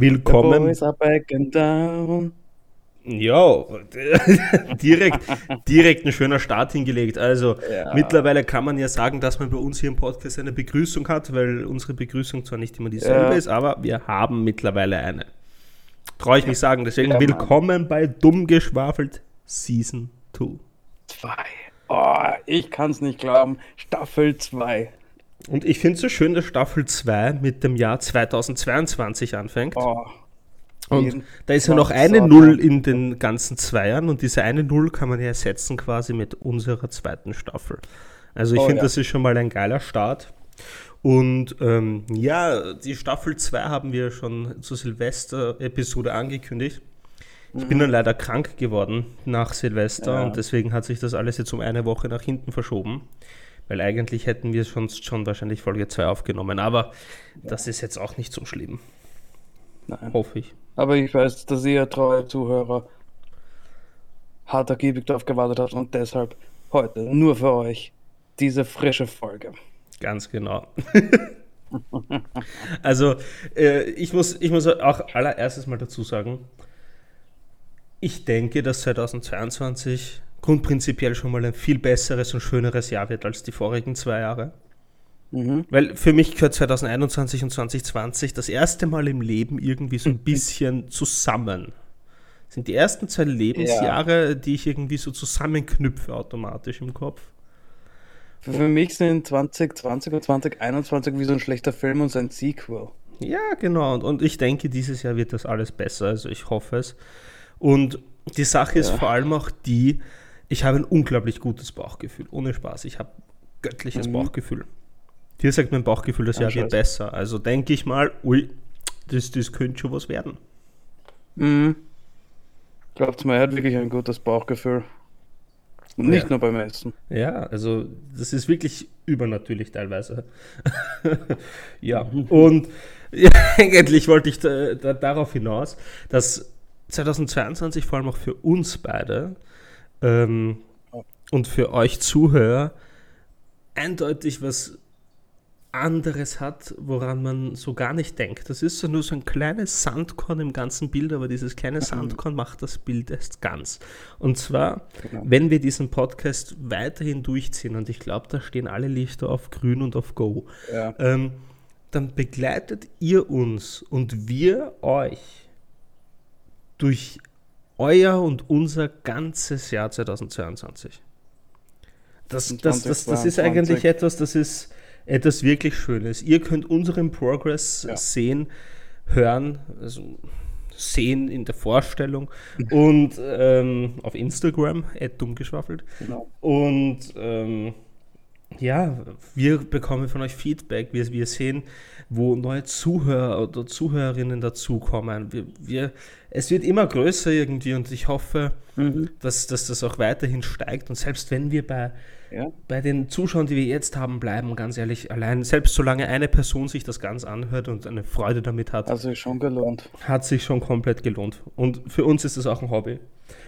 Willkommen. Ja, direkt, direkt ein schöner Start hingelegt. Also ja. mittlerweile kann man ja sagen, dass man bei uns hier im Podcast eine Begrüßung hat, weil unsere Begrüßung zwar nicht immer dieselbe ja. ist, aber wir haben mittlerweile eine. Traue ich mich sagen. Deswegen ja, willkommen bei Dumm geschwafelt Season 2. 2. Oh, ich kann es nicht glauben. Staffel 2. Und ich finde es so schön, dass Staffel 2 mit dem Jahr 2022 anfängt. Oh. Und da ist ja noch eine Null in den ganzen Zweiern und diese eine Null kann man ja ersetzen quasi mit unserer zweiten Staffel. Also ich oh, finde, ja. das ist schon mal ein geiler Start. Und ähm, ja, die Staffel 2 haben wir schon zur Silvester-Episode angekündigt. Ich mhm. bin dann leider krank geworden nach Silvester ja. und deswegen hat sich das alles jetzt um eine Woche nach hinten verschoben. Weil eigentlich hätten wir sonst schon wahrscheinlich Folge 2 aufgenommen. Aber ja. das ist jetzt auch nicht so schlimm. Nein. Hoffe ich. Aber ich weiß, dass ihr treue Zuhörer hart ergiebig darauf gewartet habt und deshalb heute nur für euch diese frische Folge. Ganz genau. also, äh, ich, muss, ich muss auch allererstes mal dazu sagen, ich denke, dass 2022 grundprinzipiell schon mal ein viel besseres und schöneres Jahr wird als die vorigen zwei Jahre. Mhm. Weil für mich gehört 2021 und 2020 das erste Mal im Leben irgendwie so ein bisschen zusammen. Das sind die ersten zwei Lebensjahre, ja. die ich irgendwie so zusammenknüpfe automatisch im Kopf. Für mich sind 2020 und 2021 wie so ein schlechter Film und sein Sequel. Ja, genau. Und, und ich denke, dieses Jahr wird das alles besser. Also ich hoffe es. Und die Sache ist vor allem auch die, ich habe ein unglaublich gutes Bauchgefühl. Ohne Spaß. Ich habe göttliches mhm. Bauchgefühl. Hier sagt mein Bauchgefühl, das Jahr wird besser. Also denke ich mal, ui, das, das könnte schon was werden. Mhm. Glaubt mir, er hat wirklich ein gutes Bauchgefühl. Und nicht ja. nur beim Essen. Ja, also das ist wirklich übernatürlich teilweise. ja, und ja, eigentlich wollte ich da, da, darauf hinaus, dass 2022 vor allem auch für uns beide ähm, und für euch Zuhörer eindeutig was anderes hat, woran man so gar nicht denkt. Das ist so nur so ein kleines Sandkorn im ganzen Bild, aber dieses kleine mhm. Sandkorn macht das Bild erst ganz. Und zwar, genau. wenn wir diesen Podcast weiterhin durchziehen, und ich glaube, da stehen alle Lichter auf grün und auf Go, ja. ähm, dann begleitet ihr uns und wir euch durch euer und unser ganzes Jahr 2022. Das, das, das, das ist eigentlich etwas, das ist etwas wirklich Schönes. Ihr könnt unseren Progress ja. sehen, hören, also sehen in der Vorstellung und ähm, auf Instagram, dummgeschwaffelt. Genau. Und ähm, ja, wir bekommen von euch Feedback, wir, wir sehen, wo neue Zuhörer oder Zuhörerinnen dazukommen. Wir, wir, es wird immer größer irgendwie und ich hoffe, mhm. dass, dass das auch weiterhin steigt. Und selbst wenn wir bei ja. Bei den Zuschauern, die wir jetzt haben, bleiben, ganz ehrlich, allein, selbst solange eine Person sich das ganz anhört und eine Freude damit hat. Hat sich schon gelohnt. Hat sich schon komplett gelohnt. Und für uns ist das auch ein Hobby.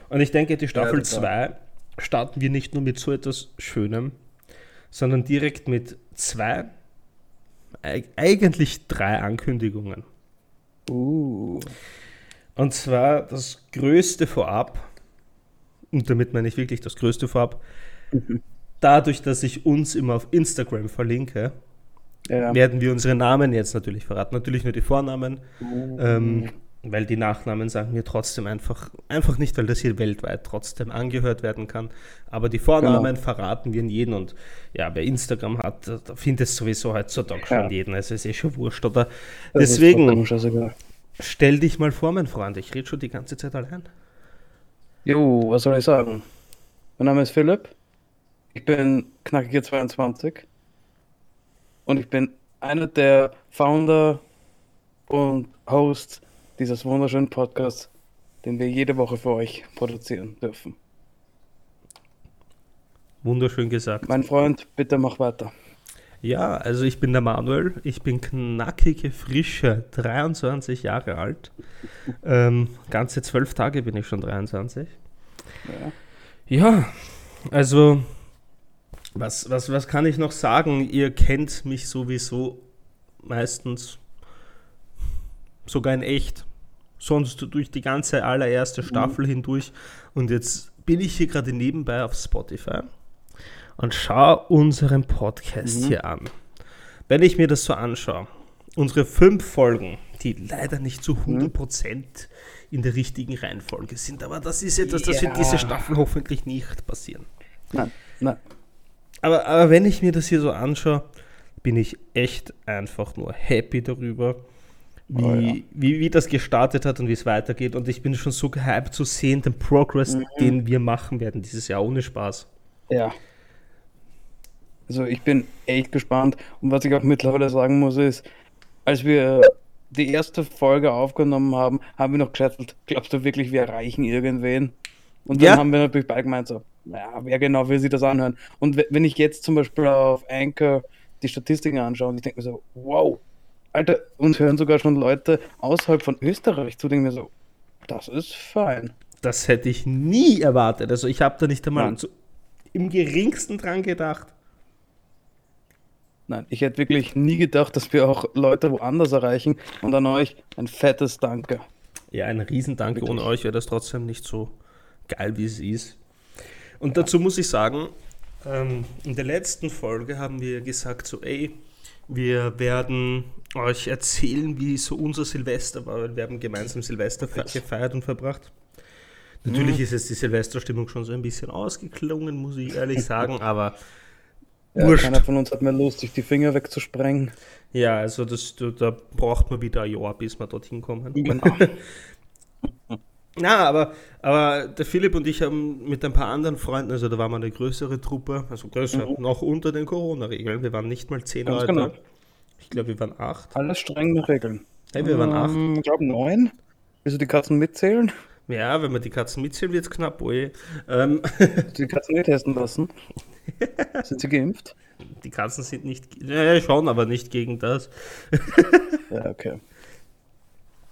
Und ich denke, die Staffel 2 ja, starten wir nicht nur mit so etwas Schönem, sondern direkt mit zwei, eigentlich drei Ankündigungen. Uh. Und zwar das größte Vorab, und damit meine ich wirklich das größte Vorab, mhm dadurch, dass ich uns immer auf Instagram verlinke, ja. werden wir unsere Namen jetzt natürlich verraten. Natürlich nur die Vornamen, mhm. ähm, weil die Nachnamen sagen wir trotzdem einfach, einfach nicht, weil das hier weltweit trotzdem angehört werden kann. Aber die Vornamen genau. verraten wir in jeden und ja, wer Instagram hat, da findet es sowieso heutzutage ja. schon jeden. Also ist eh schon wurscht. Oder das deswegen stell dich mal vor, mein Freund. Ich rede schon die ganze Zeit allein. Jo, was soll ich sagen? Mein Name ist Philipp. Ich bin knackige 22 und ich bin einer der Founder und Host dieses wunderschönen Podcasts, den wir jede Woche für euch produzieren dürfen. Wunderschön gesagt. Mein Freund, bitte mach weiter. Ja, also ich bin der Manuel, ich bin knackige, frische, 23 Jahre alt. ähm, ganze zwölf Tage bin ich schon 23. Ja, ja also was, was, was kann ich noch sagen? Ihr kennt mich sowieso meistens sogar in echt. Sonst durch die ganze allererste Staffel mhm. hindurch. Und jetzt bin ich hier gerade nebenbei auf Spotify und schaue unseren Podcast mhm. hier an. Wenn ich mir das so anschaue, unsere fünf Folgen, die leider nicht zu 100% mhm. in der richtigen Reihenfolge sind, aber das ist etwas, das wird diese Staffel hoffentlich nicht passieren. Nein, nein. Aber, aber wenn ich mir das hier so anschaue, bin ich echt einfach nur happy darüber, wie, oh ja. wie, wie das gestartet hat und wie es weitergeht. Und ich bin schon so gehypt zu sehen, den Progress, mhm. den wir machen werden dieses Jahr, ohne Spaß. Ja. Also ich bin echt gespannt. Und was ich auch mittlerweile sagen muss, ist, als wir die erste Folge aufgenommen haben, haben wir noch geschattelt, glaubst du wirklich, wir erreichen irgendwen? Und dann ja. haben wir natürlich beide gemeint, so, naja, wer genau will sich das anhören? Und wenn ich jetzt zum Beispiel auf Anchor die Statistiken anschaue und ich denke mir so, wow, Alter, uns hören sogar schon Leute außerhalb von Österreich zu, denken mir so, das ist fein. Das hätte ich nie erwartet. Also ich habe da nicht einmal so im geringsten dran gedacht. Nein, ich hätte wirklich nie gedacht, dass wir auch Leute woanders erreichen. Und an euch ein fettes Danke. Ja, ein Riesendanke. Ohne euch wäre das trotzdem nicht so geil, wie es ist. Und dazu muss ich sagen, ähm, in der letzten Folge haben wir gesagt, so, ey, wir werden euch erzählen, wie so unser Silvester war, weil wir haben gemeinsam Silvester gefeiert und verbracht. Natürlich mhm. ist jetzt die Silvesterstimmung schon so ein bisschen ausgeklungen, muss ich ehrlich sagen, aber ja, wurscht. Keiner von uns hat mehr Lust, sich die Finger wegzusprengen. Ja, also das, da braucht man wieder ein Jahr, bis wir dorthin kommen. Genau. Na, aber, aber der Philipp und ich haben mit ein paar anderen Freunden, also da waren wir eine größere Truppe, also größer, mhm. noch unter den Corona-Regeln. Wir waren nicht mal zehn Ganz Leute. Genau. Ich glaube, wir waren acht. Alles streng nach Regeln. Hey, wir waren acht. Ähm, ich glaube neun. Willst du die Katzen mitzählen? Ja, wenn man die Katzen mitzählen, wird es knapp, oje. Ähm. Die Katzen nicht testen lassen. sind sie geimpft? Die Katzen sind nicht, ja, schon, aber nicht gegen das. ja, okay.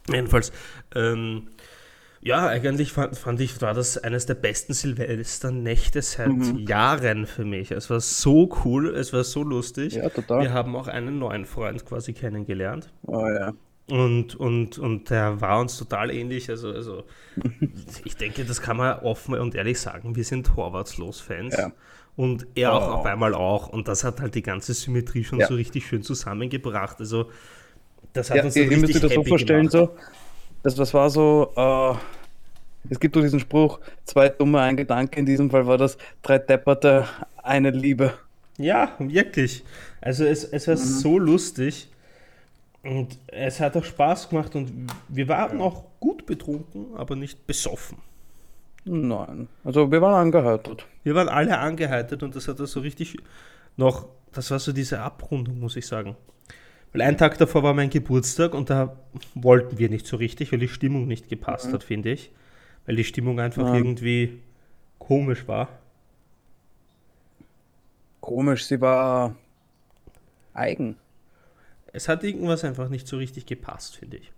Jedenfalls, ähm, ja, eigentlich fand, fand, ich, war das eines der besten Silvesternächte seit mhm. Jahren für mich. Es war so cool, es war so lustig. Ja, total. Wir haben auch einen neuen Freund quasi kennengelernt. Oh ja. Und, und, und der war uns total ähnlich. Also, also ich denke, das kann man offen und ehrlich sagen. Wir sind Horvatslos-Fans. Ja. Und er auch oh. auf einmal auch. Und das hat halt die ganze Symmetrie schon ja. so richtig schön zusammengebracht. Also, das hat ja, uns so richtig müsst das so vorstellen, gemacht. so das, das war so, äh, es gibt doch diesen Spruch, zwei dumme, ein Gedanke, in diesem Fall war das drei Depperte, eine Liebe. Ja, wirklich. Also es, es war mhm. so lustig und es hat auch Spaß gemacht und wir waren auch gut betrunken, aber nicht besoffen. Nein, also wir waren angeheitert. Wir waren alle angeheitert und das hat so richtig noch, das war so diese Abrundung, muss ich sagen. Weil einen Tag davor war mein Geburtstag und da wollten wir nicht so richtig, weil die Stimmung nicht gepasst mhm. hat, finde ich. Weil die Stimmung einfach ja. irgendwie komisch war. Komisch, sie war eigen. Es hat irgendwas einfach nicht so richtig gepasst, finde ich.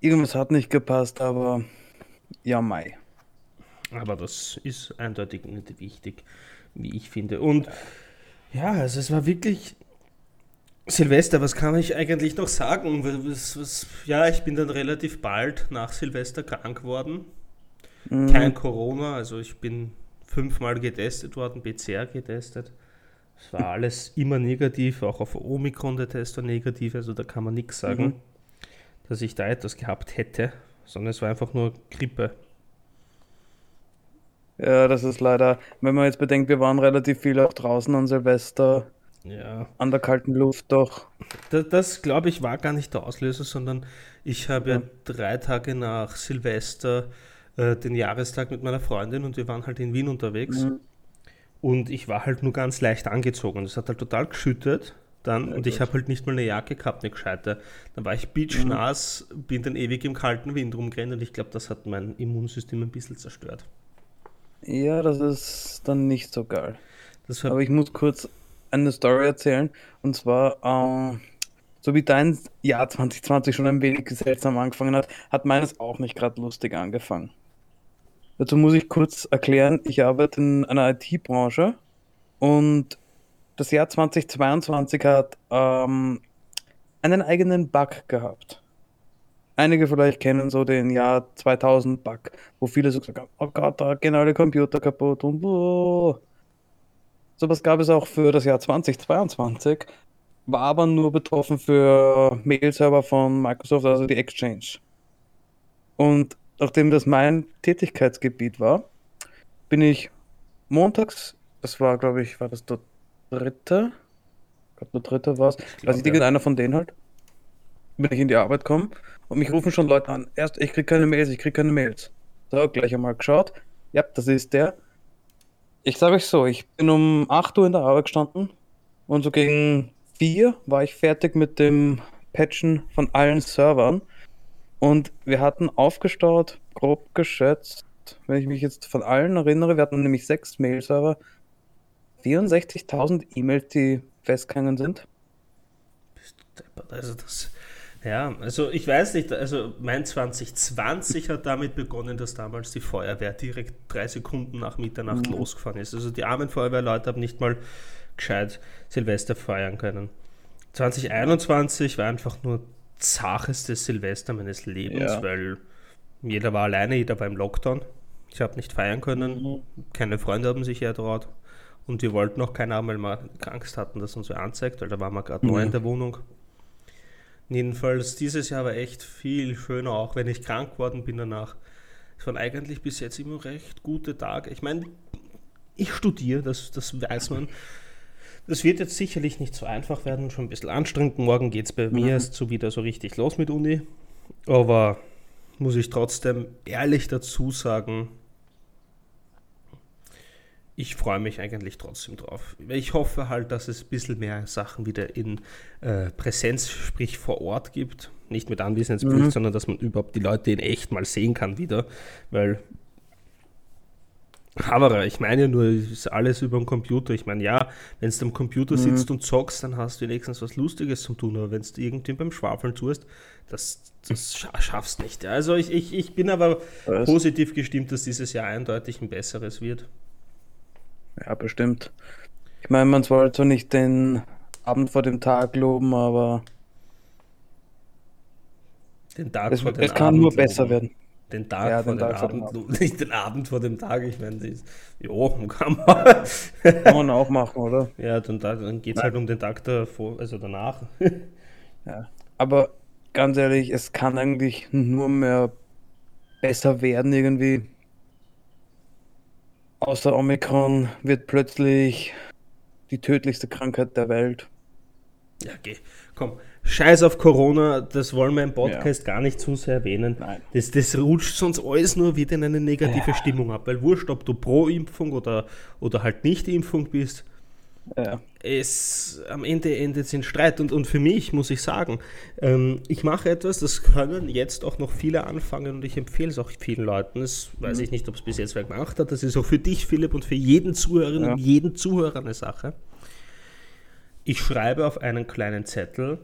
Irgendwas hat nicht gepasst, aber ja, Mai. Aber das ist eindeutig nicht wichtig, wie ich finde. Und ja, also es war wirklich Silvester, was kann ich eigentlich noch sagen? Was, was, ja, ich bin dann relativ bald nach Silvester krank geworden. Mhm. Kein Corona, also ich bin fünfmal getestet worden, PCR getestet. Es war alles immer negativ, auch auf Omikron der Test war negativ, also da kann man nichts sagen, mhm. dass ich da etwas gehabt hätte, sondern es war einfach nur Grippe. Ja, das ist leider, wenn man jetzt bedenkt, wir waren relativ viel auch draußen an Silvester ja. An der kalten Luft doch. Das, das glaube ich, war gar nicht der Auslöser, sondern ich habe ja. drei Tage nach Silvester äh, den Jahrestag mit meiner Freundin und wir waren halt in Wien unterwegs. Mhm. Und ich war halt nur ganz leicht angezogen. Es hat halt total geschüttet dann ja, und ich habe halt nicht mal eine Jacke gehabt, eine gescheite. Dann war ich beachnass, mhm. bin dann ewig im kalten Wind rumgerannt und ich glaube, das hat mein Immunsystem ein bisschen zerstört. Ja, das ist dann nicht so geil. Aber ich muss kurz eine Story erzählen. Und zwar, ähm, so wie dein Jahr 2020 schon ein wenig seltsam angefangen hat, hat meines auch nicht gerade lustig angefangen. Dazu muss ich kurz erklären, ich arbeite in einer IT-Branche und das Jahr 2022 hat ähm, einen eigenen Bug gehabt. Einige vielleicht kennen so den Jahr 2000 Bug, wo viele so gesagt haben, oh Gott, da gehen alle Computer kaputt und oh. Sowas gab es auch für das Jahr 2022, war aber nur betroffen für Mail-Server von Microsoft, also die Exchange. Und nachdem das mein Tätigkeitsgebiet war, bin ich montags, das war glaube ich, war das der dritte, ich glaube der dritte war es, also irgendeiner von denen halt, bin ich in die Arbeit gekommen und mich rufen schon Leute an. Erst, ich krieg keine Mails, ich krieg keine Mails. So, gleich einmal geschaut. Ja, das ist der. Ich sage euch so, ich bin um 8 Uhr in der Arbeit gestanden und so gegen 4 war ich fertig mit dem Patchen von allen Servern. Und wir hatten aufgestaut, grob geschätzt, wenn ich mich jetzt von allen erinnere, wir hatten nämlich sechs Mail-Server, 64.000 E-Mails, die festgegangen sind. Also das, ja, also ich weiß nicht, also mein 2020 hat damit begonnen, dass damals die Feuerwehr direkt drei Sekunden nach Mitternacht mhm. losgefahren ist. Also die armen Feuerwehrleute haben nicht mal gescheit Silvester feiern können. 2021 war einfach nur zachestes Silvester meines Lebens, ja. weil jeder war alleine, jeder war im Lockdown. Ich habe nicht feiern können, mhm. keine Freunde haben sich ertraut und wir wollten auch keiner, weil wir Angst hatten, dass uns wer anzeigt, weil da waren wir gerade mhm. neu in der Wohnung. Jedenfalls, dieses Jahr war echt viel schöner, auch wenn ich krank geworden bin danach. Es waren eigentlich bis jetzt immer recht gute Tage. Ich meine, ich studiere, das, das weiß man. Das wird jetzt sicherlich nicht so einfach werden, schon ein bisschen anstrengend. Morgen geht es bei mhm. mir erst so wieder so richtig los mit Uni. Aber muss ich trotzdem ehrlich dazu sagen, ich freue mich eigentlich trotzdem drauf. Ich hoffe halt, dass es ein bisschen mehr Sachen wieder in äh, Präsenz, sprich vor Ort gibt. Nicht mit Anwesenheitspflicht, mhm. sondern dass man überhaupt die Leute in echt mal sehen kann wieder. Weil, aber ich meine nur, ist alles über den Computer. Ich meine, ja, wenn du am Computer mhm. sitzt und zockst, dann hast du wenigstens was Lustiges zu tun. Aber wenn du irgendwie beim Schwafeln tust, das, das schaffst nicht. Also ich, ich, ich bin aber was? positiv gestimmt, dass dieses Jahr eindeutig ein besseres wird. Ja, bestimmt. Ich meine, man sollte nicht den Abend vor dem Tag loben, aber den Tag es, vor dem es kann Abend nur besser loben. werden. Den Tag ja, vor den dem Tag Abend, loben. nicht den Abend vor dem Tag. Ich meine, das, jo, kann man. kann man auch machen, oder? Ja, dann, dann geht es halt um den Tag davor, also danach. ja, aber ganz ehrlich, es kann eigentlich nur mehr besser werden irgendwie. Außer Omikron wird plötzlich die tödlichste Krankheit der Welt. Ja, okay. Komm, scheiß auf Corona, das wollen wir im Podcast ja. gar nicht zu sehr erwähnen. Nein. Das, das rutscht sonst alles nur wieder in eine negative ja. Stimmung ab, weil wurscht, ob du pro Impfung oder, oder halt nicht Impfung bist, ja. Es am Ende endet es in Streit und, und für mich muss ich sagen, ähm, ich mache etwas, das können jetzt auch noch viele anfangen und ich empfehle es auch vielen Leuten. Das weiß mhm. ich nicht, ob es bis jetzt wer gemacht hat. Das ist auch für dich, Philipp, und für jeden Zuhörer ja. und jeden Zuhörer eine Sache. Ich schreibe auf einen kleinen Zettel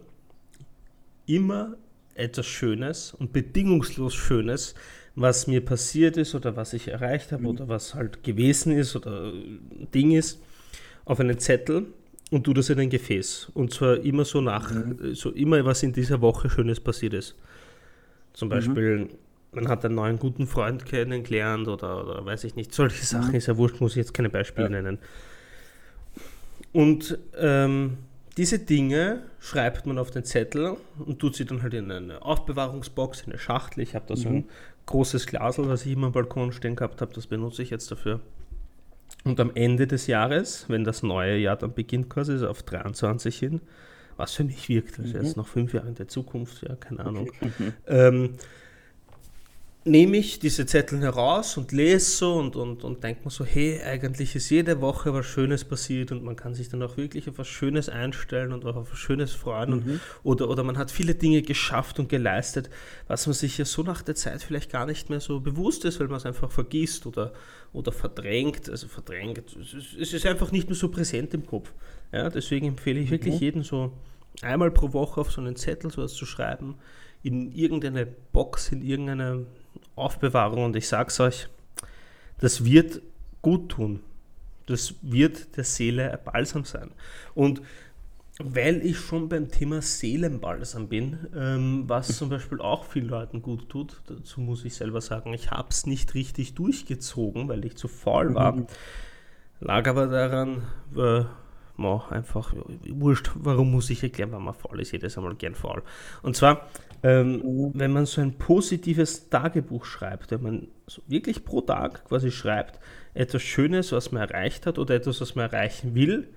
immer etwas Schönes und bedingungslos Schönes, was mir passiert ist oder was ich erreicht habe mhm. oder was halt gewesen ist oder Ding ist auf einen Zettel und tu das in ein Gefäß. Und zwar immer so nach, mhm. so immer was in dieser Woche Schönes passiert ist. Zum mhm. Beispiel, mhm. man hat einen neuen guten Freund kennengelernt oder, oder weiß ich nicht, solche Sachen mhm. ist ja wurscht, muss ich jetzt keine Beispiele ja. nennen. Und ähm, diese Dinge schreibt man auf den Zettel und tut sie dann halt in eine Aufbewahrungsbox, in eine Schachtel. Ich habe da so ein mhm. großes Glasel, was ich immer am Balkon stehen gehabt habe, das benutze ich jetzt dafür. Und am Ende des Jahres, wenn das neue Jahr dann beginnt, quasi also auf 23 hin, was für mich wirkt, also mhm. jetzt noch fünf Jahre in der Zukunft, ja, keine Ahnung, mhm. ähm, nehme ich diese Zettel heraus und lese so und, und, und denke mir so, hey, eigentlich ist jede Woche was Schönes passiert und man kann sich dann auch wirklich auf was Schönes einstellen und auch auf was Schönes freuen. Mhm. Und, oder, oder man hat viele Dinge geschafft und geleistet, was man sich ja so nach der Zeit vielleicht gar nicht mehr so bewusst ist, weil man es einfach vergisst oder, oder verdrängt. Also verdrängt, es ist einfach nicht mehr so präsent im Kopf. Ja, deswegen empfehle ich wirklich mhm. jedem so einmal pro Woche auf so einen Zettel sowas zu schreiben, in irgendeine Box, in irgendeine Aufbewahrung und ich sag's euch, das wird gut tun. Das wird der Seele ein Balsam sein. Und weil ich schon beim Thema Seelenbalsam bin, ähm, was zum Beispiel auch vielen Leuten gut tut, dazu muss ich selber sagen, ich habe es nicht richtig durchgezogen, weil ich zu faul war. Mhm. Lag aber daran, äh, ma, einfach, wurscht, warum muss ich erklären, wenn man faul ist, jedes Mal gern faul. Und zwar, ähm, mhm. wenn man so ein positives Tagebuch schreibt, wenn man so wirklich pro Tag quasi schreibt, etwas Schönes, was man erreicht hat oder etwas, was man erreichen will,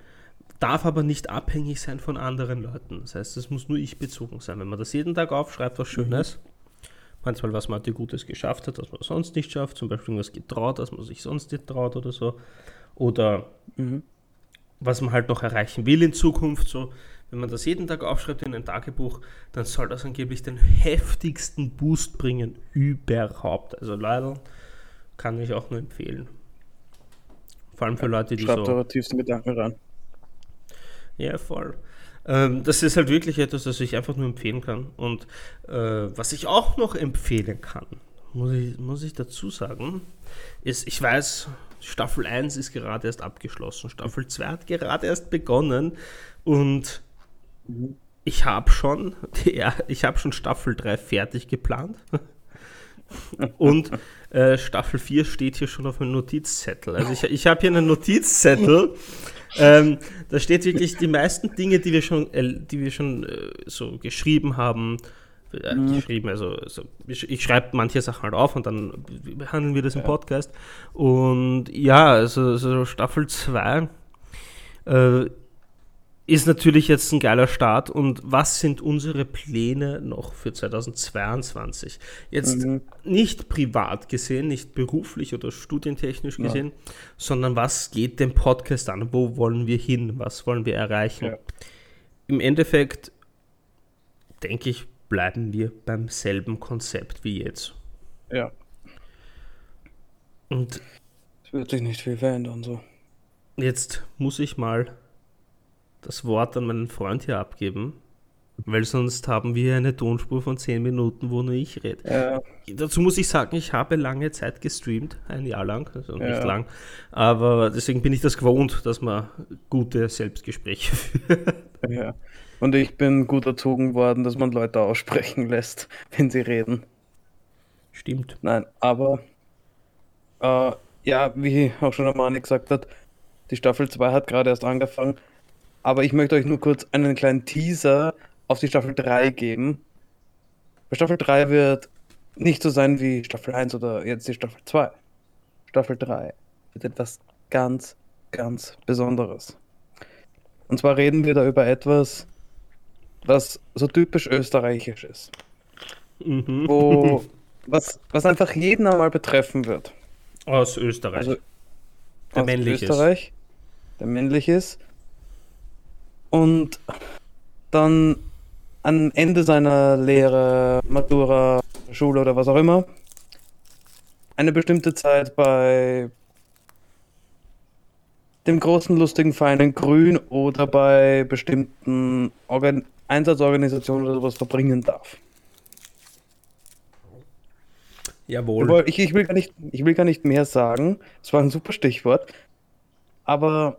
darf aber nicht abhängig sein von anderen Leuten. Das heißt, es muss nur ich bezogen sein. Wenn man das jeden Tag aufschreibt, was Schönes, mhm. manchmal was man Gutes geschafft hat, was man sonst nicht schafft, zum Beispiel irgendwas getraut, was man sich sonst nicht traut oder so, oder mhm. was man halt noch erreichen will in Zukunft, so, wenn man das jeden Tag aufschreibt in ein Tagebuch, dann soll das angeblich den heftigsten Boost bringen überhaupt. Also leider kann ich auch nur empfehlen. Vor allem für Leute, die Schreibt so... eure tiefsten Gedanken ran. Ja, voll. Ähm, das ist halt wirklich etwas, das ich einfach nur empfehlen kann. Und äh, was ich auch noch empfehlen kann, muss ich, muss ich dazu sagen, ist, ich weiß, Staffel 1 ist gerade erst abgeschlossen, Staffel 2 hat gerade erst begonnen und. Ich habe schon, ich habe schon Staffel 3 fertig geplant. und äh, Staffel 4 steht hier schon auf meinem Notizzettel. Also ich, ich habe hier einen Notizzettel ähm, da steht wirklich die meisten Dinge, die wir schon, äh, die wir schon äh, so geschrieben haben, äh, mhm. geschrieben, also, also ich, ich schreibe manche Sachen halt auf und dann behandeln wir das im ja. Podcast. Und ja, also, also Staffel 2 äh, ist natürlich jetzt ein geiler Start. Und was sind unsere Pläne noch für 2022? Jetzt mhm. nicht privat gesehen, nicht beruflich oder studientechnisch gesehen, ja. sondern was geht dem Podcast an? Wo wollen wir hin? Was wollen wir erreichen? Ja. Im Endeffekt denke ich, bleiben wir beim selben Konzept wie jetzt. Ja. Und es wird sich nicht viel verändern so. Jetzt muss ich mal das Wort an meinen Freund hier abgeben, weil sonst haben wir eine Tonspur von 10 Minuten, wo nur ich rede. Ja. Dazu muss ich sagen, ich habe lange Zeit gestreamt, ein Jahr lang, also ja. nicht lang, aber deswegen bin ich das gewohnt, dass man gute Selbstgespräche führt. Ja. Und ich bin gut erzogen worden, dass man Leute aussprechen lässt, wenn sie reden. Stimmt. Nein, aber äh, ja, wie auch schon Amani gesagt hat, die Staffel 2 hat gerade erst angefangen. Aber ich möchte euch nur kurz einen kleinen Teaser auf die Staffel 3 geben. Bei Staffel 3 wird nicht so sein wie Staffel 1 oder jetzt die Staffel 2. Staffel 3 wird etwas ganz, ganz Besonderes. Und zwar reden wir da über etwas, was so typisch österreichisch ist. Mhm. Wo, was, was einfach jeden einmal betreffen wird. Aus Österreich. Also, der aus männlich Österreich, ist. der männlich ist und dann am Ende seiner Lehre, Matura, Schule oder was auch immer, eine bestimmte Zeit bei dem großen lustigen Verein in Grün oder bei bestimmten Organ Einsatzorganisationen oder sowas verbringen darf. Jawohl. Ich, ich, will gar nicht, ich will gar nicht mehr sagen. Es war ein super Stichwort. Aber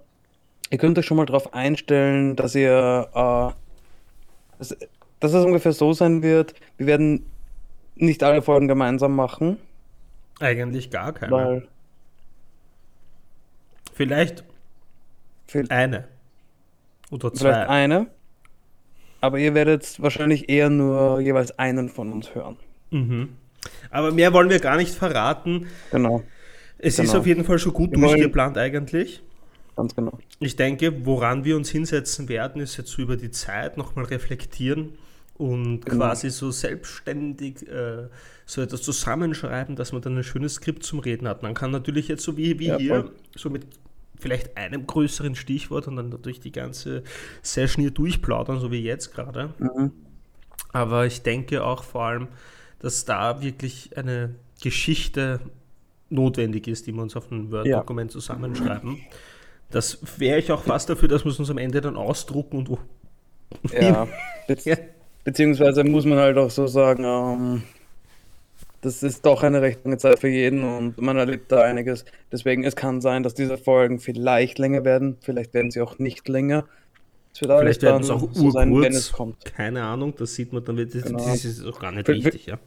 ihr könnt euch schon mal darauf einstellen, dass ihr, äh, dass, dass es ungefähr so sein wird. Wir werden nicht alle Folgen gemeinsam machen. Eigentlich gar keine. Weil vielleicht viel, eine oder zwei. Vielleicht eine. Aber ihr werdet wahrscheinlich eher nur jeweils einen von uns hören. Mhm. Aber mehr wollen wir gar nicht verraten. Genau. Es genau. ist auf jeden Fall schon gut wir durchgeplant eigentlich. Ganz genau. Ich denke, woran wir uns hinsetzen werden, ist jetzt so über die Zeit nochmal reflektieren und genau. quasi so selbstständig äh, so etwas zusammenschreiben, dass man dann ein schönes Skript zum Reden hat. Man kann natürlich jetzt so wie, wie ja, hier, voll. so mit vielleicht einem größeren Stichwort und dann durch die ganze Session hier durchplaudern, so wie jetzt gerade. Mhm. Aber ich denke auch vor allem, dass da wirklich eine Geschichte notwendig ist, die wir uns auf ein Word-Dokument ja. zusammenschreiben. Das wäre ich auch fast dafür, dass wir es uns am Ende dann ausdrucken und wo. Ja, be ja. beziehungsweise muss man halt auch so sagen, ähm, das ist doch eine recht lange Zeit für jeden und man erlebt da einiges. Deswegen, es kann sein, dass diese Folgen vielleicht länger werden, vielleicht werden sie auch nicht länger. Vielleicht werden es auch so sein, wenn es kommt. Keine Ahnung, das sieht man dann, das, genau. das ist auch gar nicht wichtig, ja.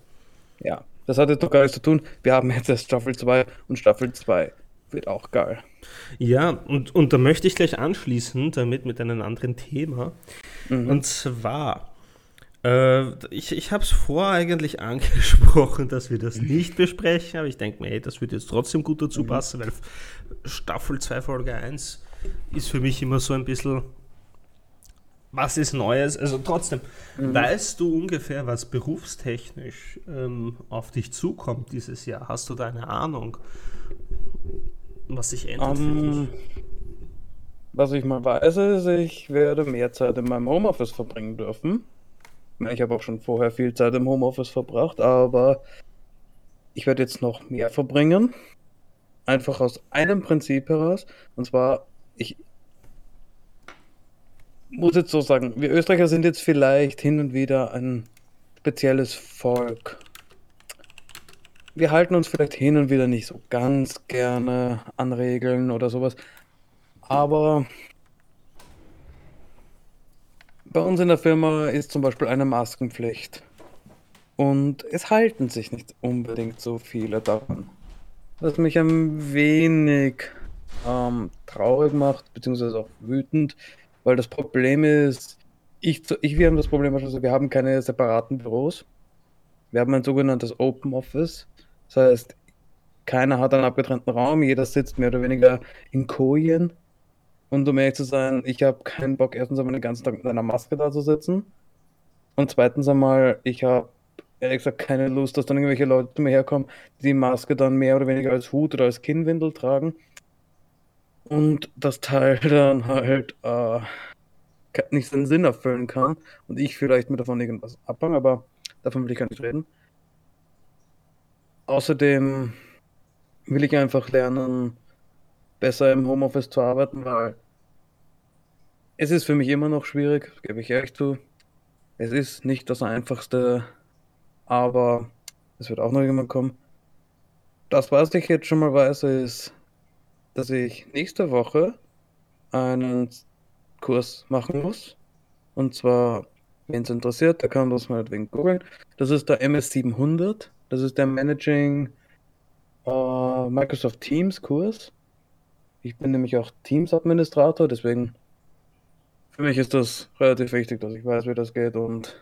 Ja, das hat jetzt doch gar nichts zu tun. Wir haben jetzt erst Staffel 2 und Staffel 2 wird auch geil. Ja, und, und da möchte ich gleich anschließen, damit mit einem anderen Thema. Mhm. Und zwar, äh, ich, ich habe es vorher eigentlich angesprochen, dass wir das nicht besprechen, aber ich denke mir, hey, das würde jetzt trotzdem gut dazu mhm. passen, weil Staffel 2, Folge 1 ist für mich immer so ein bisschen was ist Neues? Also trotzdem, mhm. weißt du ungefähr, was berufstechnisch ähm, auf dich zukommt dieses Jahr? Hast du da eine Ahnung, was sich ändert um, für ähm, dich? Was ich mal weiß, ist, ich werde mehr Zeit in meinem Homeoffice verbringen dürfen. Ich habe auch schon vorher viel Zeit im Homeoffice verbracht, aber ich werde jetzt noch mehr verbringen. Einfach aus einem Prinzip heraus. Und zwar, ich muss jetzt so sagen, wir Österreicher sind jetzt vielleicht hin und wieder ein spezielles Volk. Wir halten uns vielleicht hin und wieder nicht so ganz gerne an Regeln oder sowas. Aber bei uns in der Firma ist zum Beispiel eine Maskenpflicht. Und es halten sich nicht unbedingt so viele daran. Was mich ein wenig ähm, traurig macht, beziehungsweise auch wütend, weil das Problem ist, ich, ich wir haben das Problem, also wir haben keine separaten Büros. Wir haben ein sogenanntes Open Office. Das heißt, keiner hat einen abgetrennten Raum, jeder sitzt mehr oder weniger in Kojen. Und um ehrlich zu sein, ich habe keinen Bock, erstens einmal den ganzen Tag mit einer Maske da zu sitzen. Und zweitens einmal, ich habe ehrlich gesagt keine Lust, dass dann irgendwelche Leute zu mir herkommen, die die Maske dann mehr oder weniger als Hut oder als Kinnwindel tragen und das Teil dann halt äh, nicht seinen Sinn erfüllen kann und ich vielleicht mit davon irgendwas abhänge, aber davon will ich gar nicht reden. Außerdem will ich einfach lernen, besser im Homeoffice zu arbeiten, weil es ist für mich immer noch schwierig, gebe ich ehrlich zu. Es ist nicht das Einfachste, aber es wird auch noch jemand kommen. Das, was ich jetzt schon mal weiß, ist, dass ich nächste Woche einen Kurs machen muss. Und zwar, wenn es interessiert, der kann das mal wegen googeln. Das ist der MS700. Das ist der Managing uh, Microsoft Teams Kurs. Ich bin nämlich auch Teams Administrator, deswegen für mich ist das relativ wichtig, dass ich weiß, wie das geht. Und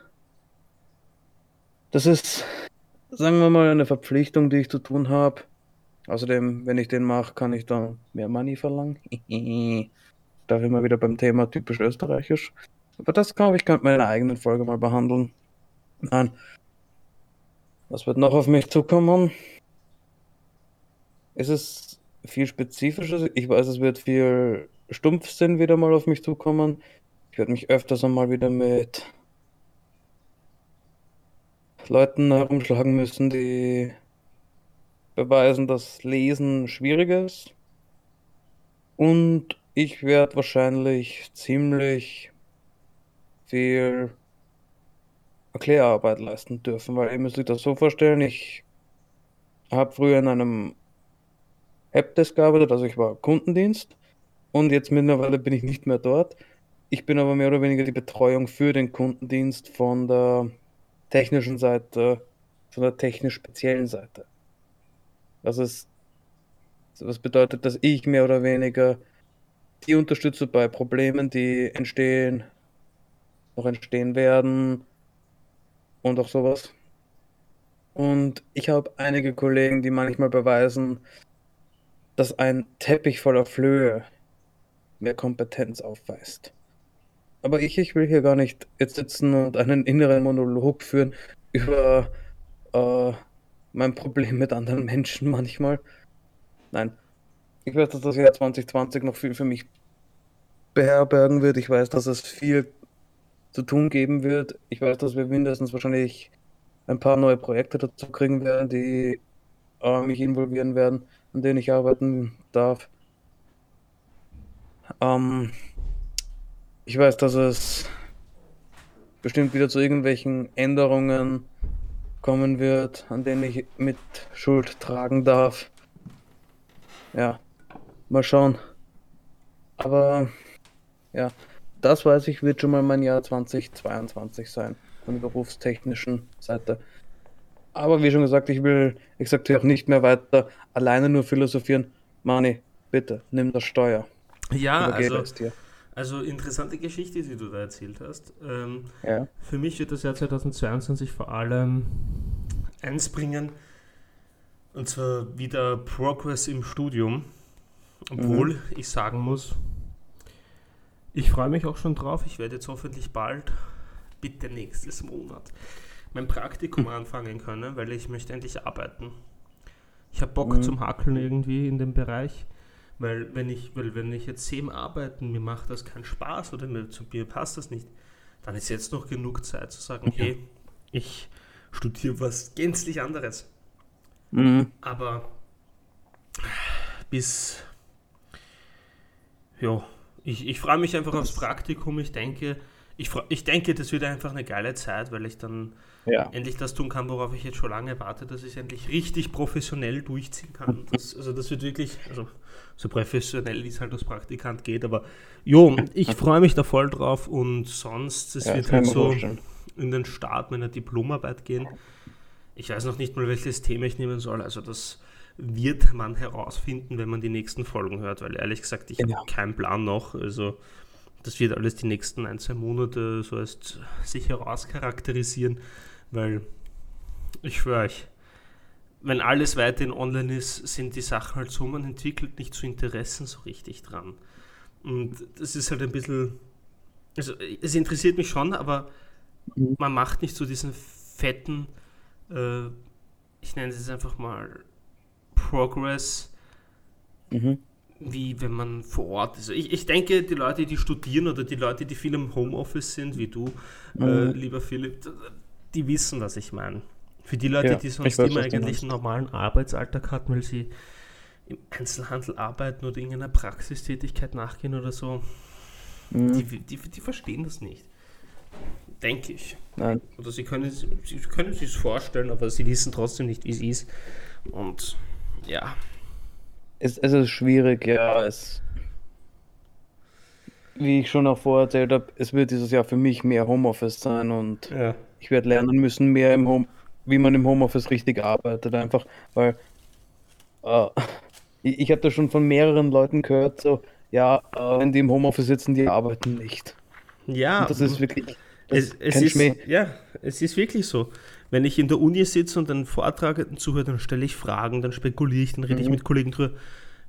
das ist, sagen wir mal, eine Verpflichtung, die ich zu tun habe. Außerdem, wenn ich den mache, kann ich dann mehr Money verlangen. da sind wir wieder beim Thema typisch österreichisch. Aber das, glaube ich, könnte man in einer eigenen Folge mal behandeln. Nein. Was wird noch auf mich zukommen? Es ist viel spezifisches. Ich weiß, es wird viel Stumpfsinn wieder mal auf mich zukommen. Ich werde mich öfters einmal wieder mit Leuten herumschlagen müssen, die beweisen, dass Lesen schwierig ist. Und ich werde wahrscheinlich ziemlich viel Erklärarbeit leisten dürfen, weil ihr müsst euch das so vorstellen, ich habe früher in einem Helpdesk gearbeitet, also ich war Kundendienst und jetzt mittlerweile bin ich nicht mehr dort. Ich bin aber mehr oder weniger die Betreuung für den Kundendienst von der technischen Seite, von der technisch speziellen Seite. Das ist, was bedeutet, dass ich mehr oder weniger die unterstütze bei Problemen, die entstehen, noch entstehen werden und auch sowas. Und ich habe einige Kollegen, die manchmal beweisen, dass ein Teppich voller Flöhe mehr Kompetenz aufweist. Aber ich, ich will hier gar nicht jetzt sitzen und einen inneren Monolog führen über äh, mein Problem mit anderen Menschen manchmal. Nein. Ich weiß, dass das Jahr 2020 noch viel für mich beherbergen wird. Ich weiß, dass es viel zu tun geben wird. Ich weiß, dass wir mindestens wahrscheinlich ein paar neue Projekte dazu kriegen werden, die äh, mich involvieren werden, an denen ich arbeiten darf. Ähm, ich weiß, dass es bestimmt wieder zu irgendwelchen Änderungen kommen wird, an denen ich mit Schuld tragen darf. Ja, mal schauen. Aber ja, das weiß ich, wird schon mal mein Jahr 2022 sein, von der berufstechnischen Seite. Aber wie schon gesagt, ich will, ich sagte auch nicht mehr weiter alleine nur philosophieren. Mani, bitte, nimm das Steuer. Ja, also, also interessante Geschichte, die du da erzählt hast. Ähm, ja. Für mich wird das Jahr 2022 vor allem eins bringen, und zwar wieder Progress im Studium. Obwohl mhm. ich sagen muss, ich freue mich auch schon drauf. Ich werde jetzt hoffentlich bald, bitte nächstes Monat, mein Praktikum mhm. anfangen können, weil ich möchte endlich arbeiten. Ich habe Bock mhm. zum Hakeln irgendwie in dem Bereich, weil wenn ich, weil wenn ich jetzt sehe Arbeiten, mir macht das keinen Spaß oder mir, zu mir passt das nicht, dann ist jetzt noch genug Zeit zu sagen, ja. hey, ich studiere was gänzlich anderes. Mhm. Aber bis ja, ich, ich freue mich einfach aufs Praktikum. Ich denke, ich, ich denke, das wird einfach eine geile Zeit, weil ich dann ja. endlich das tun kann, worauf ich jetzt schon lange warte, dass ich endlich richtig professionell durchziehen kann. Das, also das wird wirklich, also so professionell, wie es halt als Praktikant geht, aber jo, ich freue mich da voll drauf und sonst, es ja, wird halt so vorstellen. in den Start meiner Diplomarbeit gehen. Ich weiß noch nicht mal, welches Thema ich nehmen soll, also das wird man herausfinden, wenn man die nächsten Folgen hört, weil ehrlich gesagt, ich genau. habe keinen Plan noch. Also das wird alles die nächsten ein, zwei Monate so erst sich herauscharakterisieren, weil ich schwöre euch, wenn alles weiterhin online ist, sind die Sachen halt so, man entwickelt nicht zu Interessen so richtig dran. Und das ist halt ein bisschen, also es interessiert mich schon, aber mhm. man macht nicht so diesen fetten, äh, ich nenne es einfach mal Progress, mhm. wie wenn man vor Ort ist. Ich, ich denke, die Leute, die studieren oder die Leute, die viel im Homeoffice sind, wie du, äh, mhm. äh, lieber Philipp, die wissen, was ich meine. Für die Leute, ja, die sonst weiß, immer eigentlich einen normalen Arbeitsalltag hatten, weil sie im Einzelhandel arbeiten oder irgendeiner Praxistätigkeit nachgehen oder so, mhm. die, die, die verstehen das nicht. Denke ich. Nein. Oder sie können, sie können sich es vorstellen, aber sie wissen trotzdem nicht, wie es ist. Und ja. Es, es ist schwierig, ja. Es, wie ich schon auch vorher erzählt habe, es wird dieses Jahr für mich mehr Homeoffice sein und ja. ich werde lernen müssen, mehr im Home, wie man im Homeoffice richtig arbeitet. Einfach, weil äh, ich, ich habe da schon von mehreren Leuten gehört, so, ja, äh, wenn die im Homeoffice sitzen, die arbeiten nicht. Ja. Und das ist wirklich. Das es, es ist, ja, es ist wirklich so wenn ich in der Uni sitze und einen Vortrag zuhöre, dann stelle ich Fragen, dann spekuliere ich, dann rede mhm. ich mit Kollegen drüber.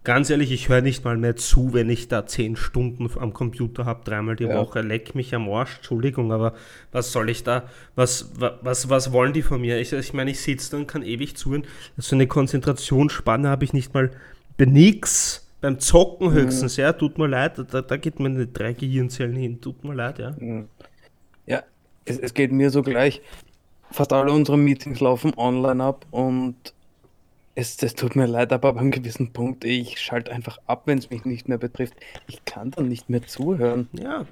Ganz ehrlich, ich höre nicht mal mehr zu, wenn ich da zehn Stunden am Computer habe, dreimal die ja. Woche. Leck mich am Arsch, Entschuldigung, aber was soll ich da? Was, was, was wollen die von mir? Ich, ich meine, ich sitze da und kann ewig zuhören. So eine Konzentrationsspanne habe ich nicht mal bei nix. Beim Zocken mhm. höchstens, mhm. ja, tut mir leid, da, da geht meine drei Gehirnzellen hin, tut mir leid, ja. Mhm. Ja, es, es geht mir so gleich fast alle unsere Meetings laufen online ab und es, es tut mir leid, aber ab einem gewissen Punkt, ich schalte einfach ab, wenn es mich nicht mehr betrifft. Ich kann dann nicht mehr zuhören. Ja.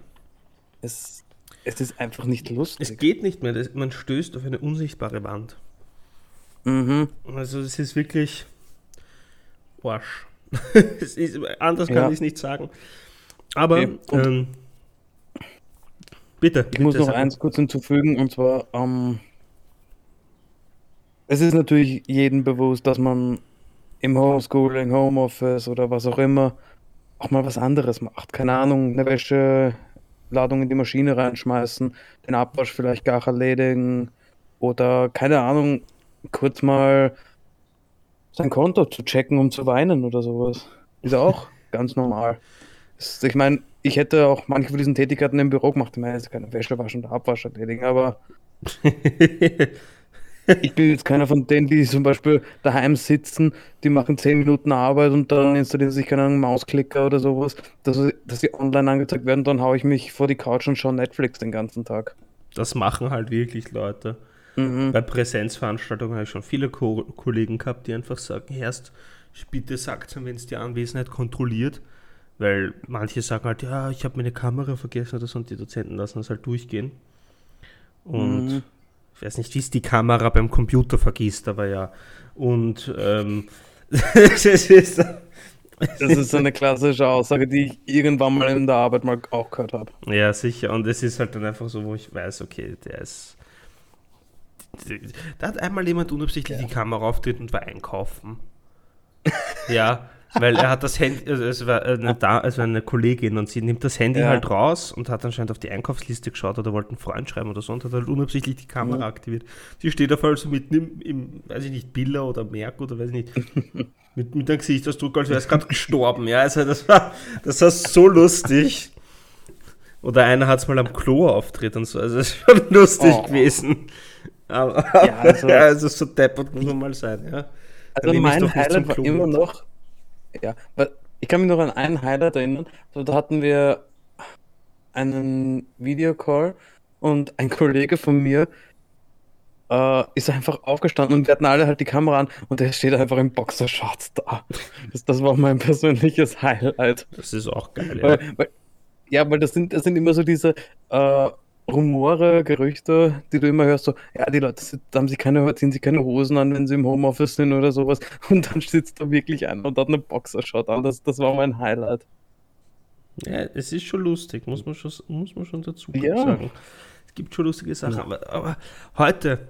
Es, es ist einfach nicht lustig. Es geht nicht mehr, das, man stößt auf eine unsichtbare Wand. Mhm. Also es ist wirklich Arsch. ist, anders kann ja. ich es nicht sagen. Aber okay. ähm, bitte. Ich bitte muss noch sagen. eins kurz hinzufügen und zwar ähm, es ist natürlich jedem bewusst, dass man im Homeschooling, Homeoffice oder was auch immer auch mal was anderes macht. Keine Ahnung, eine Wäscheladung in die Maschine reinschmeißen, den Abwasch vielleicht gar erledigen oder keine Ahnung, kurz mal sein Konto zu checken, um zu weinen oder sowas. Ist auch ganz normal. Ich meine, ich hätte auch manche von diesen Tätigkeiten im Büro gemacht. Ich meine, jetzt keine Wäsche waschen oder Abwasch erledigen, aber ich bin jetzt keiner von denen, die zum Beispiel daheim sitzen, die machen 10 Minuten Arbeit und dann installieren sich keinen Mausklicker oder sowas, dass, dass sie online angezeigt werden, dann haue ich mich vor die Couch und schaue Netflix den ganzen Tag. Das machen halt wirklich Leute. Mhm. Bei Präsenzveranstaltungen habe ich schon viele Ko Kollegen gehabt, die einfach sagen, erst bitte sagt wenn es die Anwesenheit kontrolliert, weil manche sagen halt, ja, ich habe meine Kamera vergessen oder so und die Dozenten lassen das halt durchgehen. Und mhm ich weiß nicht, wie es die Kamera beim Computer vergisst, aber ja. Und ähm, ist, Das ist so eine klassische Aussage, die ich irgendwann mal in der Arbeit mal auch gehört habe. Ja, sicher. Und es ist halt dann einfach so, wo ich weiß, okay, der ist. Da hat einmal jemand unabsichtlich ja. die Kamera auftritt und war einkaufen. ja, weil er hat das Handy, also es war eine, da also eine Kollegin und sie nimmt das Handy ja. halt raus und hat anscheinend auf die Einkaufsliste geschaut oder wollte einen Freund schreiben oder so und hat halt unabsichtlich die Kamera ja. aktiviert. Sie steht auf einmal so mitten im, im, weiß ich nicht, Billa oder Merk oder weiß ich nicht, mit, mit einem Gesichtsausdruck, als wäre es gerade gestorben. Ja, also das war, das war so lustig. Oder einer hat es mal am Klo auftritt und so, also es ist schon lustig oh. gewesen. Aber, ja, also, ja, also so deppert muss man mal sein, ja. Also mein Highlight war immer noch ja, weil ich kann mich noch an einen Highlight erinnern. So, da hatten wir einen Videocall und ein Kollege von mir äh, ist einfach aufgestanden und wir hatten alle halt die Kamera an und er steht einfach im Boxershorts da. Das, das war mein persönliches Highlight. Das ist auch geil, ja. Weil, weil, ja, weil das sind, das sind immer so diese äh, Rumore, Gerüchte, die du immer hörst, so, ja, die Leute haben sie keine, ziehen sich keine Hosen an, wenn sie im Homeoffice sind oder sowas. Und dann sitzt da wirklich einer und hat eine Boxershot an. Das, das war mein Highlight. Ja, es ist schon lustig, muss man schon, muss man schon dazu ja. sagen. Es gibt schon lustige Sachen. Ja. Aber, aber, heute,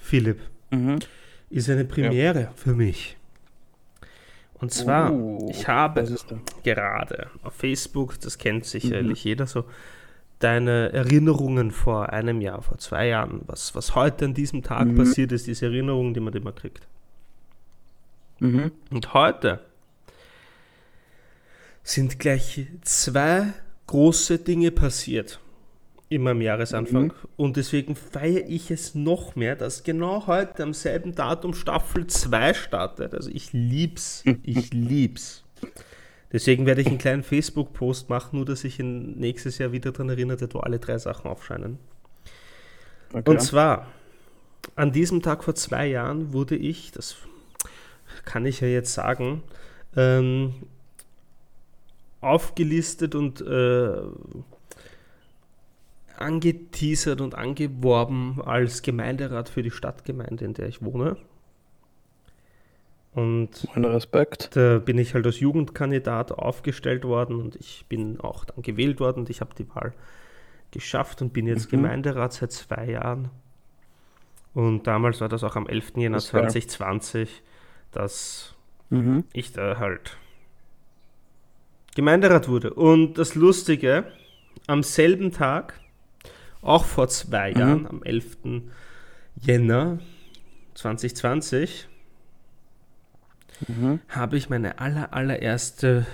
Philipp, mhm. ist eine Premiere ja. für mich. Und zwar, uh, ich habe gerade auf Facebook, das kennt sicherlich mhm. jeder so, deine Erinnerungen vor einem Jahr, vor zwei Jahren, was, was heute an diesem Tag mhm. passiert ist, diese Erinnerungen, die man immer kriegt. Mhm. Und heute sind gleich zwei große Dinge passiert immer am Jahresanfang. Mhm. Und deswegen feiere ich es noch mehr, dass genau heute am selben Datum Staffel 2 startet. Also ich lieb's. Ich lieb's. Deswegen werde ich einen kleinen Facebook-Post machen, nur dass ich ihn nächstes Jahr wieder daran erinnere, wo alle drei Sachen aufscheinen. Okay. Und zwar, an diesem Tag vor zwei Jahren wurde ich, das kann ich ja jetzt sagen, ähm, aufgelistet und äh, angeteasert und angeworben als Gemeinderat für die Stadtgemeinde, in der ich wohne. Und mein Respekt. Da bin ich halt als Jugendkandidat aufgestellt worden und ich bin auch dann gewählt worden und ich habe die Wahl geschafft und bin jetzt mhm. Gemeinderat seit zwei Jahren. Und damals war das auch am 11. Jänner das 2020, dass mhm. ich da halt Gemeinderat wurde. Und das Lustige, am selben Tag, auch vor zwei mhm. Jahren, am 11. Jänner 2020, mhm. habe ich meine aller, allererste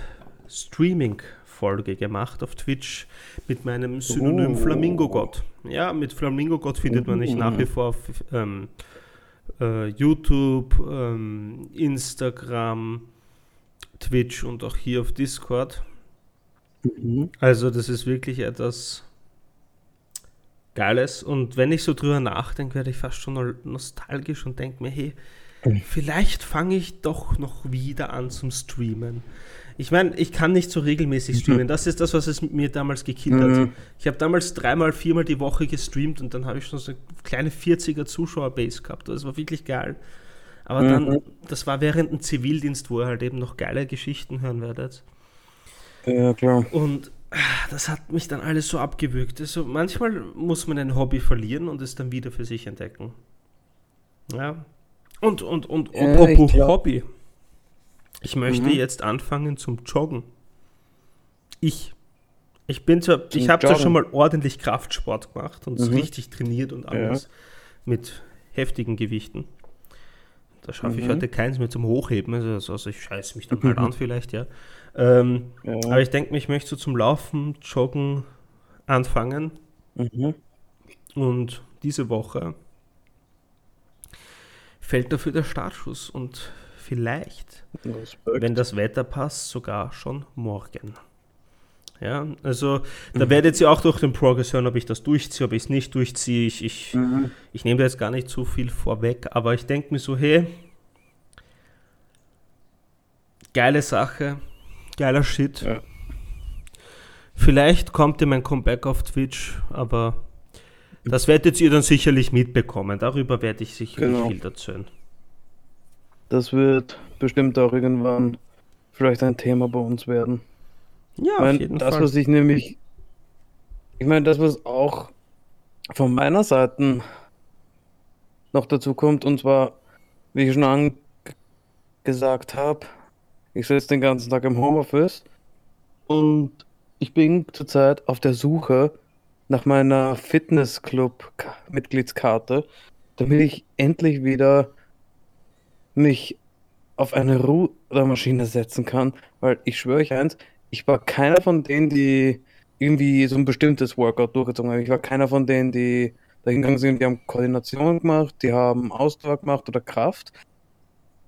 Streaming-Folge gemacht auf Twitch mit meinem Synonym oh. Flamingo-Gott. Ja, mit Flamingo-Gott findet man mich nach wie vor auf ähm, äh, YouTube, ähm, Instagram, Twitch und auch hier auf Discord. Mhm. Also das ist wirklich etwas Geiles. Und wenn ich so drüber nachdenke, werde ich fast schon nostalgisch und denke mir, hey, Vielleicht fange ich doch noch wieder an zum Streamen. Ich meine, ich kann nicht so regelmäßig mhm. streamen. Das ist das, was es mir damals gekillt hat. Mhm. Ich habe damals dreimal, viermal die Woche gestreamt und dann habe ich schon so eine kleine 40er Zuschauerbase gehabt. Das war wirklich geil. Aber mhm. dann, das war während dem Zivildienst, wo ihr halt eben noch geile Geschichten hören werdet. Ja, klar. Und ah, das hat mich dann alles so abgewürgt. Also manchmal muss man ein Hobby verlieren und es dann wieder für sich entdecken. Ja, und, und, und äh, apropos ich Hobby. Ich möchte mhm. jetzt anfangen zum Joggen. Ich. Ich bin zwar, zum ich habe zwar schon mal ordentlich Kraftsport gemacht und mhm. richtig trainiert und alles ja. mit heftigen Gewichten. Da schaffe mhm. ich heute keins mehr zum Hochheben. Also, also ich scheiße mich dann halt an vielleicht, ja. Ähm, ja. Aber ich denke mir, ich möchte so zum Laufen, Joggen anfangen. Mhm. Und diese Woche fällt dafür der Startschuss und vielleicht, Respekt. wenn das Wetter passt, sogar schon morgen. Ja, also da mhm. werdet ihr auch durch den Progress hören, ob ich das durchziehe, ob ich es nicht durchziehe. Ich, ich, mhm. ich nehme da jetzt gar nicht zu viel vorweg, aber ich denke mir so, hey, geile Sache, geiler Shit. Ja. Vielleicht kommt dir mein Comeback auf Twitch, aber das werdet ihr dann sicherlich mitbekommen. Darüber werde ich sicherlich genau. viel erzählen. Das wird bestimmt auch irgendwann vielleicht ein Thema bei uns werden. Ja, Ich meine, das, was ich nämlich, ich meine, das, was auch von meiner Seite noch dazu kommt, und zwar, wie ich schon angesagt habe, ich sitze den ganzen Tag im Homeoffice und ich bin zurzeit auf der Suche nach meiner Fitnessclub-Mitgliedskarte, damit ich endlich wieder mich auf eine Rudermaschine setzen kann, weil ich schwöre euch eins, ich war keiner von denen, die irgendwie so ein bestimmtes Workout durchgezogen haben. Ich war keiner von denen, die da hingegangen sind, die haben Koordination gemacht, die haben Ausdauer gemacht oder Kraft.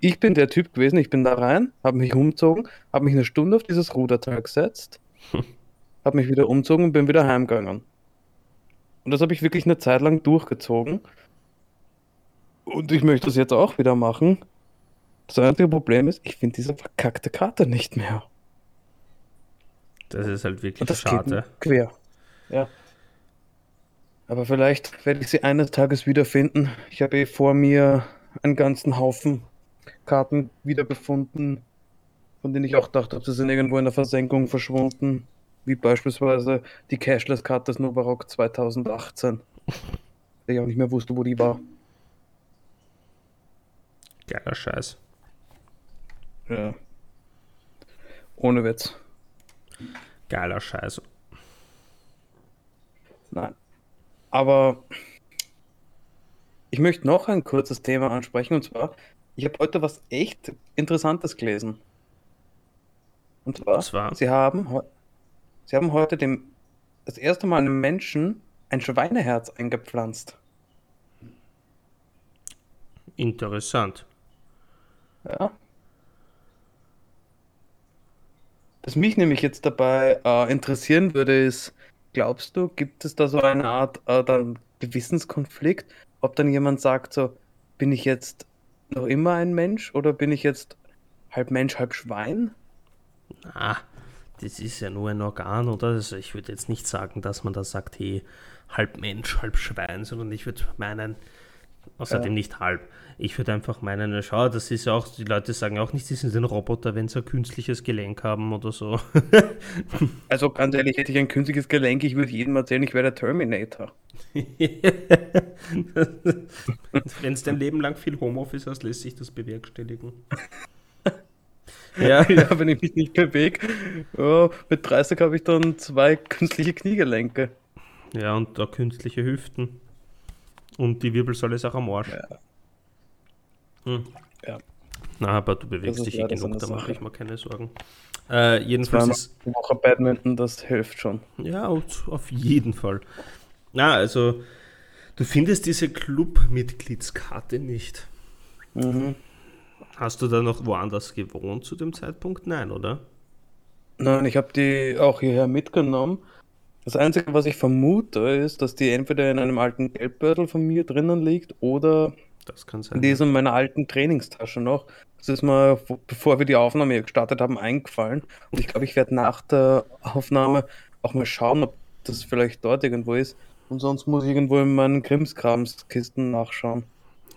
Ich bin der Typ gewesen, ich bin da rein, habe mich umgezogen, habe mich eine Stunde auf dieses Ruderteil gesetzt, habe mich wieder umgezogen und bin wieder heimgegangen. Und das habe ich wirklich eine Zeit lang durchgezogen. Und ich möchte das jetzt auch wieder machen. Das einzige Problem ist, ich finde diese verkackte Karte nicht mehr. Das ist halt wirklich Und das geht schade. quer. Ja. Aber vielleicht werde ich sie eines Tages wiederfinden. Ich habe eh vor mir einen ganzen Haufen Karten wiedergefunden, von denen ich auch dachte, sie sind irgendwo in der Versenkung verschwunden. Wie beispielsweise die Cashless-Karte des Novarock 2018. Der ich auch nicht mehr wusste, wo die war. Geiler Scheiß. Ja. Ohne Witz. Geiler Scheiß. Nein. Aber ich möchte noch ein kurzes Thema ansprechen und zwar, ich habe heute was echt Interessantes gelesen. Und zwar? Sie, haben, Sie haben heute dem, das erste Mal einem Menschen ein Schweineherz eingepflanzt. Interessant. Ja. Was mich nämlich jetzt dabei äh, interessieren würde, ist, glaubst du, gibt es da so eine Art äh, dann Gewissenskonflikt, ob dann jemand sagt, so, bin ich jetzt noch immer ein Mensch oder bin ich jetzt halb Mensch, halb Schwein? Ah, das ist ja nur ein Organ, oder? Also ich würde jetzt nicht sagen, dass man da sagt, hey, halb Mensch, halb Schwein, sondern ich würde meinen, außerdem Ja. nicht halb. Ich würde einfach meinen, schau, das ist ja auch, die Leute sagen auch nicht, sie sind ein Roboter, wenn sie ein künstliches Gelenk haben oder so. Also ganz ehrlich, hätte ich ein künstliches Gelenk, ich würde jedem erzählen, ich wäre der Terminator. wenn es dein Leben lang viel Homeoffice hast, lässt sich das bewerkstelligen. ja, Ja, wenn ich mich nicht bewege. Ja, mit 30 habe ich dann zwei künstliche Kniegelenke. Ja, und da künstliche Hüften. Und die Wirbelsäule ist auch am Arsch. Ja. Hm. Ja. Na, aber du bewegst dich eh genug, da mache ich mir keine Sorgen. Äh, jedenfalls Zweimal ist. die Woche Badminton, das hilft schon. Ja, auf jeden Fall. Na, also, du findest diese Club-Mitgliedskarte nicht. Mhm. Hast du da noch woanders gewohnt zu dem Zeitpunkt? Nein, oder? Nein, ich habe die auch hierher mitgenommen. Das Einzige, was ich vermute, ist, dass die entweder in einem alten Geldbeutel von mir drinnen liegt oder Das kann sein. die ist in meiner alten Trainingstasche noch. Das ist mir, bevor wir die Aufnahme hier gestartet haben, eingefallen. Und ich glaube, ich werde nach der Aufnahme auch mal schauen, ob das vielleicht dort irgendwo ist. Und sonst muss ich irgendwo in meinen Krimskramskisten nachschauen.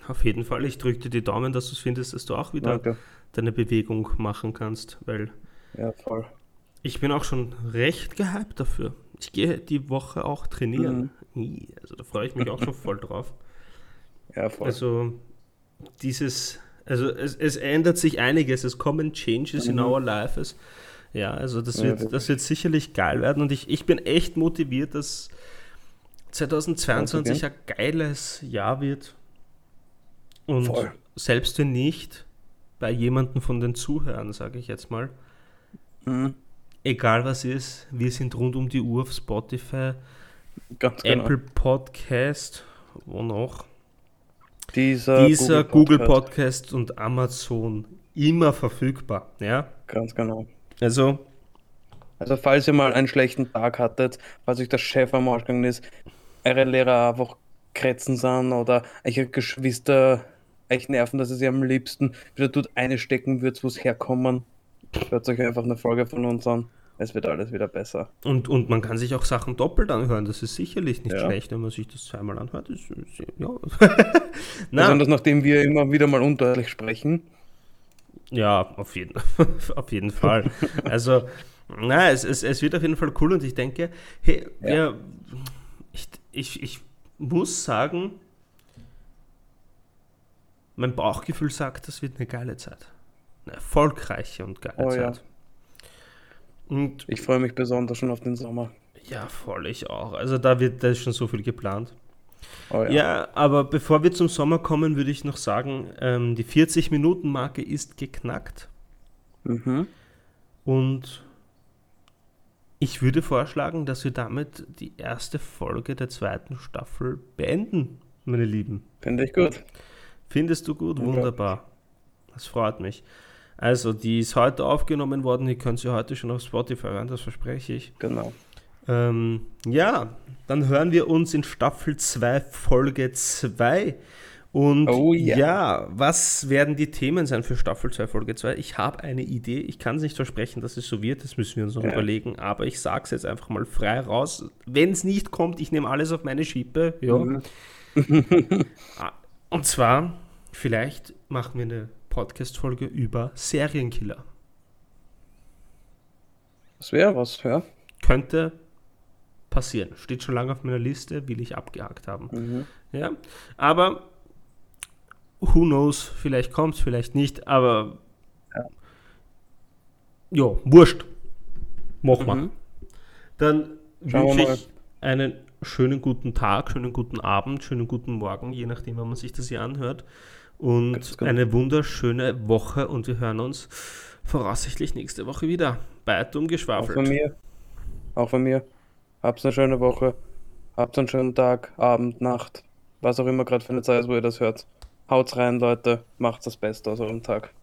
Auf jeden Fall, ich drücke dir die Daumen, dass du es findest, dass du auch wieder Danke. deine Bewegung machen kannst, weil Ja, voll. ich bin auch schon recht gehypt dafür. Ich gehe die Woche auch trainieren. Ih, Also da freue ich mich auch schon voll drauf. Ja, voll. Also dieses, also es, es ändert sich einiges, es kommen Changes in Mhm. our lives. Ja, also das Ja, wird, wirklich. das wird sicherlich geil werden und ich, ich bin echt motiviert, dass 2022 ein geiles Jahr wird. Und Voll. selbst wenn nicht, bei jemandem von den Zuhörern, sage ich jetzt mal, Mhm. egal was ist, wir sind rund um die Uhr auf Spotify, Ganz genau. Apple Podcast, wo noch? Dieser, Dieser Google Podcast. und Amazon immer verfügbar. Ja, Ganz genau. also Also falls ihr mal einen schlechten Tag hattet, falls euch der Chef am Arsch gegangen ist, eure Lehrer einfach kretzen sind oder eure Geschwister euch nerven, dass ihr sie am liebsten wieder tut eine stecken würdet, wo es herkommen, hört euch einfach eine Folge von uns an. Es wird alles wieder besser. und, und man kann sich auch Sachen doppelt anhören. Das ist sicherlich nicht Ja. schlecht, wenn man sich das zweimal anhört. Das ist, ja. Besonders nachdem wir immer wieder mal undeutlich sprechen. Ja, auf jeden, auf jeden Fall. Also, na, es, es, es wird auf jeden Fall cool und ich denke, hey, Ja. wir, ich, ich, ich muss sagen, mein Bauchgefühl sagt, das wird eine geile Zeit. Eine erfolgreiche und geile Oh ja. Zeit. Und Ich freue mich besonders schon auf den Sommer. ja, voll ich auch. Also da wird da ist schon so viel geplant. Oh Ja. ja. aber bevor wir zum Sommer kommen, würde ich noch sagen, ähm, die 40-Minuten-Marke ist geknackt. Mhm. Und ich würde vorschlagen, dass wir damit die erste Folge der zweiten Staffel beenden, meine Lieben. Finde ich gut. Findest du gut? Wunderbar. Das freut mich. Also, die ist heute aufgenommen worden. Ihr könnt sie heute schon auf Spotify hören, das verspreche ich. Genau. Ähm, ja, dann hören wir uns in Staffel 2, Folge 2. Und Oh ja. ja, was werden die Themen sein für Staffel 2, Folge 2? Ich habe eine Idee. Ich kann es nicht versprechen, dass es so wird. Das müssen wir uns noch Ja. überlegen. Aber ich sage es jetzt einfach mal frei raus. Wenn es nicht kommt, ich nehme alles auf meine Schippe. Ja. Mhm. Ah, Und zwar, vielleicht machen wir eine Podcast-Folge über Serienkiller. Das wäre was, ja. Könnte passieren. Steht schon lange auf meiner Liste, will ich abgehakt haben. Mhm. Ja, aber who knows, vielleicht kommt es, vielleicht nicht, aber Ja. ja, wurscht. Wir. Mhm. Dann Schauen wir wünsche mal. ich einen schönen guten Tag, schönen guten Abend, schönen guten Morgen, je nachdem, wann man sich das hier anhört. Und genau. eine wunderschöne Woche und wir hören uns voraussichtlich nächste Woche wieder bei Dumm Auch geschwafelt. von mir. Auch von mir. Habt eine schöne Woche. Habt einen schönen Tag, Abend, Nacht. Was auch immer gerade für eine Zeit ist, wo ihr das hört. Haut's rein, Leute. Macht das Beste aus eurem Tag.